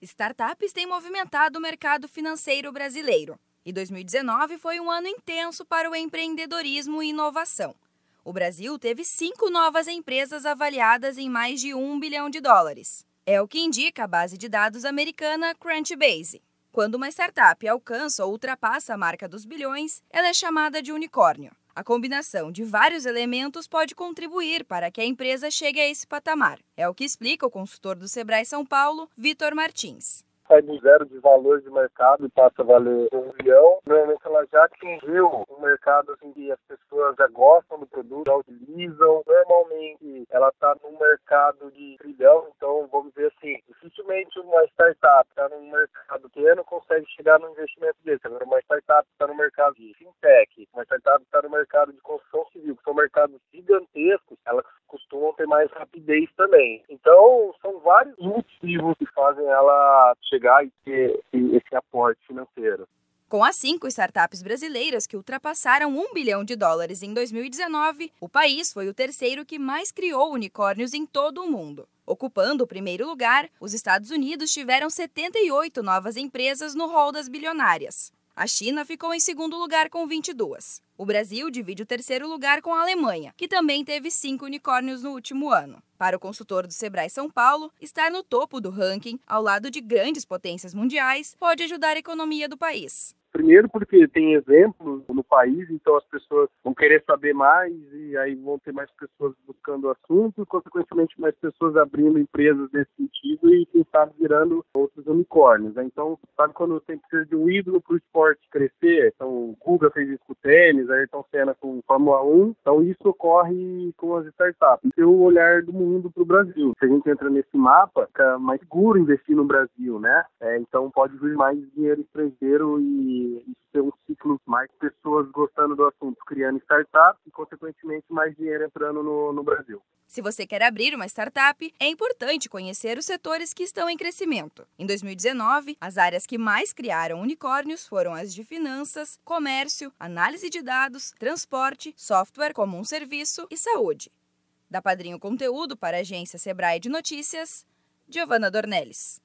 Startups têm movimentado o mercado financeiro brasileiro. E 2019 foi um ano intenso para o empreendedorismo e inovação. O Brasil teve cinco novas empresas avaliadas em mais de um bilhão de dólares. É o que indica a base de dados americana Crunchbase. Quando uma startup alcança ou ultrapassa a marca dos bilhões, ela é chamada de unicórnio. A combinação de vários elementos pode contribuir para que a empresa chegue a esse patamar. É o que explica o consultor do Sebrae São Paulo, Vitor Martins sai do zero de valor de mercado e passa a valer um milhão. Normalmente ela já atingiu um mercado assim, que as pessoas já gostam do produto, já utilizam. Normalmente ela está num mercado de trilhão, então vamos dizer assim, dificilmente uma startup está num mercado pequeno consegue chegar num investimento desse. Agora uma startup está no mercado de fintech, uma startup está no mercado de construção civil, que são mercados gigantescos, elas costumam ter mais rapidez também. Então, são vários motivos que fazem ela chegar e ter esse aporte financeiro. Com as cinco startups brasileiras que ultrapassaram um bilhão de dólares em 2019, o país foi o terceiro que mais criou unicórnios em todo o mundo. Ocupando o primeiro lugar, os Estados Unidos tiveram 78 novas empresas no rol das bilionárias. A China ficou em segundo lugar com 22. O Brasil divide o terceiro lugar com a Alemanha, que também teve cinco unicórnios no último ano. Para o consultor do Sebrae São Paulo, estar no topo do ranking, ao lado de grandes potências mundiais, pode ajudar a economia do país. Primeiro porque tem exemplos no país, então as pessoas vão querer saber mais e aí vão ter mais pessoas buscando o assunto e, consequentemente, mais pessoas abrindo empresas nesse sentido e, quem sabe, virando outros unicórnios. Né? Então, sabe quando tem ser de um ídolo para o esporte crescer? Então, o Guga fez isso com o tênis, Ayrton Senna com Fórmula 1. Então, isso ocorre com as startups. E o olhar do mundo para o Brasil. Se a gente entra nesse mapa, fica mais seguro investir no Brasil, né? É, então, pode vir mais dinheiro estrangeiro e isso ser um ciclo mais pessoas gostando do assunto, criando startups e, consequentemente, mais dinheiro entrando no, no Brasil. Se você quer abrir uma startup, é importante conhecer os setores que estão em crescimento. Em 2019, as áreas que mais criaram unicórnios foram as de finanças, comércio, análise de dados, transporte, software como um serviço e saúde. Da Padrinho Conteúdo para a agência Sebrae de Notícias, Giovana Dornelles.